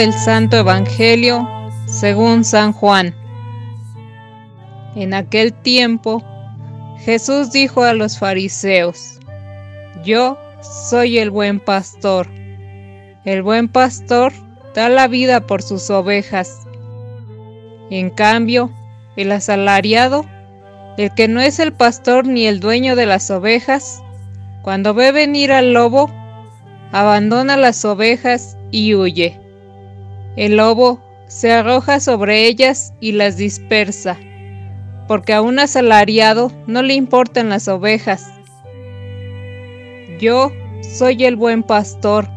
del Santo Evangelio según San Juan. En aquel tiempo, Jesús dijo a los fariseos, Yo soy el buen pastor. El buen pastor da la vida por sus ovejas. En cambio, el asalariado, el que no es el pastor ni el dueño de las ovejas, cuando ve venir al lobo, abandona las ovejas y huye. El lobo se arroja sobre ellas y las dispersa, porque a un asalariado no le importan las ovejas. Yo soy el buen pastor,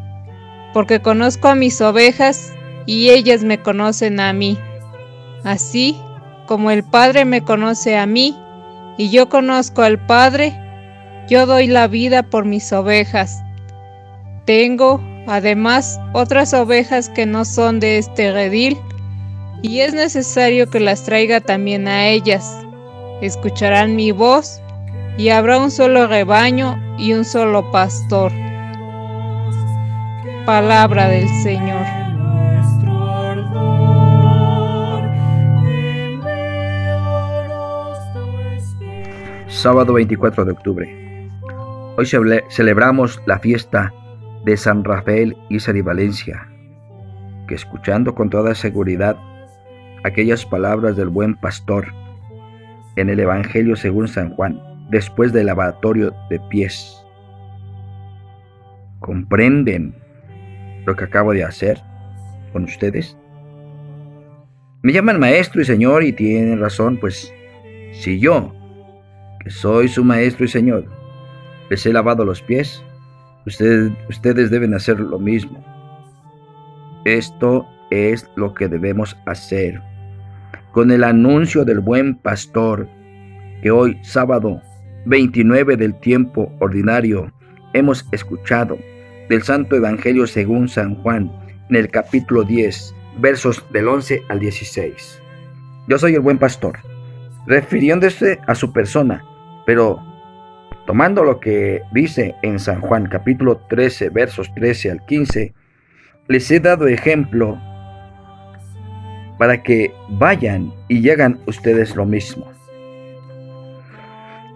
porque conozco a mis ovejas y ellas me conocen a mí. Así como el Padre me conoce a mí y yo conozco al Padre, yo doy la vida por mis ovejas. Tengo, además, otras ovejas que no son de este redil, y es necesario que las traiga también a ellas. Escucharán mi voz, y habrá un solo rebaño y un solo pastor. Palabra del Señor. Sábado 24 de octubre. Hoy celebramos la fiesta de San Rafael y Valencia, que escuchando con toda seguridad aquellas palabras del buen pastor en el Evangelio según San Juan, después del lavatorio de pies, comprenden lo que acabo de hacer con ustedes. Me llaman maestro y señor y tienen razón, pues si yo, que soy su maestro y señor, les he lavado los pies, Ustedes, deben hacer lo mismo. Esto es lo que debemos hacer. Con el anuncio del buen pastor, que hoy sábado 29 del tiempo ordinario hemos escuchado del Santo Evangelio según San Juan en el capítulo 10, versos del 11 al 16. Yo soy el buen pastor, refiriéndose a su persona, pero Tomando lo que dice en San Juan capítulo 13 versos 13 al 15, les he dado ejemplo para que vayan y llegan ustedes lo mismo.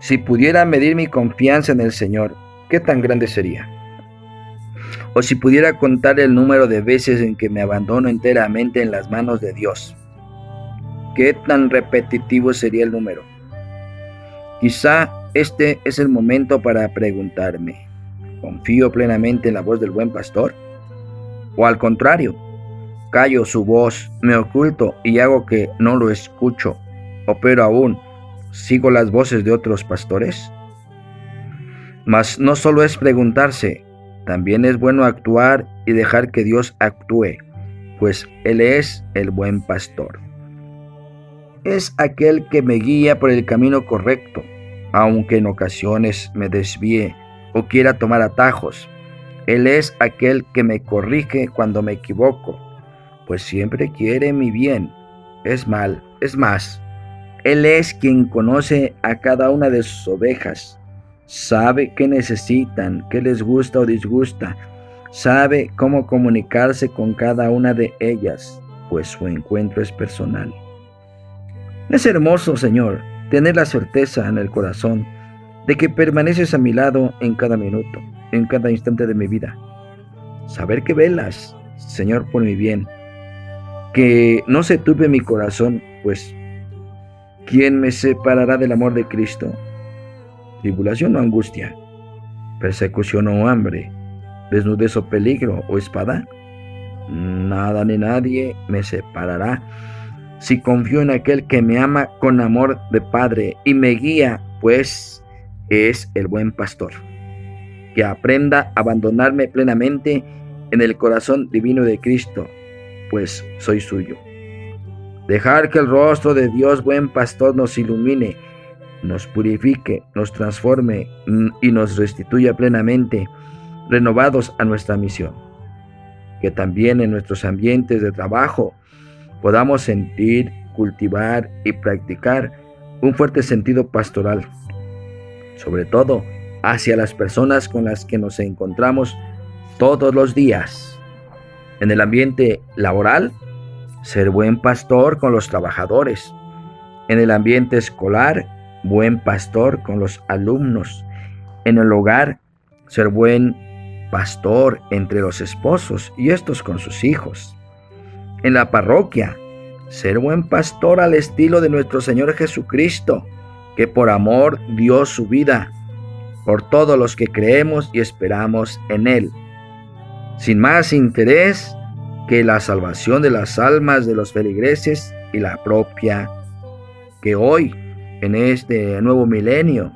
Si pudiera medir mi confianza en el Señor, ¿qué tan grande sería? O si pudiera contar el número de veces en que me abandono enteramente en las manos de Dios, ¿qué tan repetitivo sería el número? Quizá este es el momento para preguntarme, ¿confío plenamente en la voz del buen pastor? ¿O al contrario, callo su voz, me oculto y hago que no lo escucho? ¿O pero aún, sigo las voces de otros pastores? Mas no solo es preguntarse, también es bueno actuar y dejar que Dios actúe, pues Él es el buen pastor. Es aquel que me guía por el camino correcto aunque en ocasiones me desvíe o quiera tomar atajos. Él es aquel que me corrige cuando me equivoco, pues siempre quiere mi bien. Es mal, es más. Él es quien conoce a cada una de sus ovejas, sabe qué necesitan, qué les gusta o disgusta, sabe cómo comunicarse con cada una de ellas, pues su encuentro es personal. Es hermoso, Señor, tener la certeza en el corazón de que permaneces a mi lado en cada minuto, en cada instante de mi vida. Saber que velas, Señor, por mi bien, que no se tuve mi corazón, pues, ¿quién me separará del amor de Cristo? Tribulación o angustia, persecución o hambre, desnudez o peligro o espada. Nada ni nadie me separará si confío en aquel que me ama con amor de Padre y me guía, pues es el buen pastor. Que aprenda a abandonarme plenamente en el corazón divino de Cristo, pues soy suyo. Dejar que el rostro de Dios buen pastor nos ilumine, nos purifique, nos transforme y nos restituya plenamente, renovados a nuestra misión. Que también en nuestros ambientes de trabajo, podamos sentir, cultivar y practicar un fuerte sentido pastoral, sobre todo hacia las personas con las que nos encontramos todos los días. En el ambiente laboral, ser buen pastor con los trabajadores. En el ambiente escolar, buen pastor con los alumnos. En el hogar, ser buen pastor entre los esposos y estos con sus hijos. En la parroquia, ser buen pastor al estilo de nuestro Señor Jesucristo, que por amor dio su vida por todos los que creemos y esperamos en Él, sin más interés que la salvación de las almas de los feligreses y la propia, que hoy, en este nuevo milenio,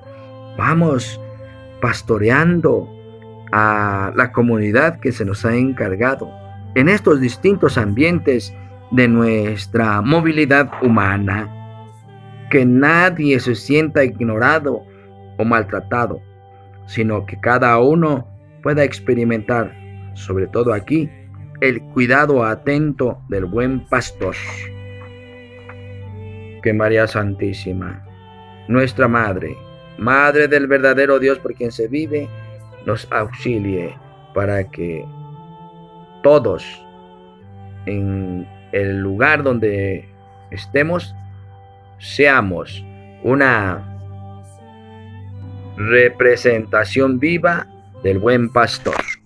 vamos pastoreando a la comunidad que se nos ha encargado en estos distintos ambientes de nuestra movilidad humana. Que nadie se sienta ignorado o maltratado, sino que cada uno pueda experimentar, sobre todo aquí, el cuidado atento del buen pastor. Que María Santísima, nuestra Madre, Madre del verdadero Dios por quien se vive, nos auxilie para que todos en el lugar donde estemos seamos una representación viva del buen pastor.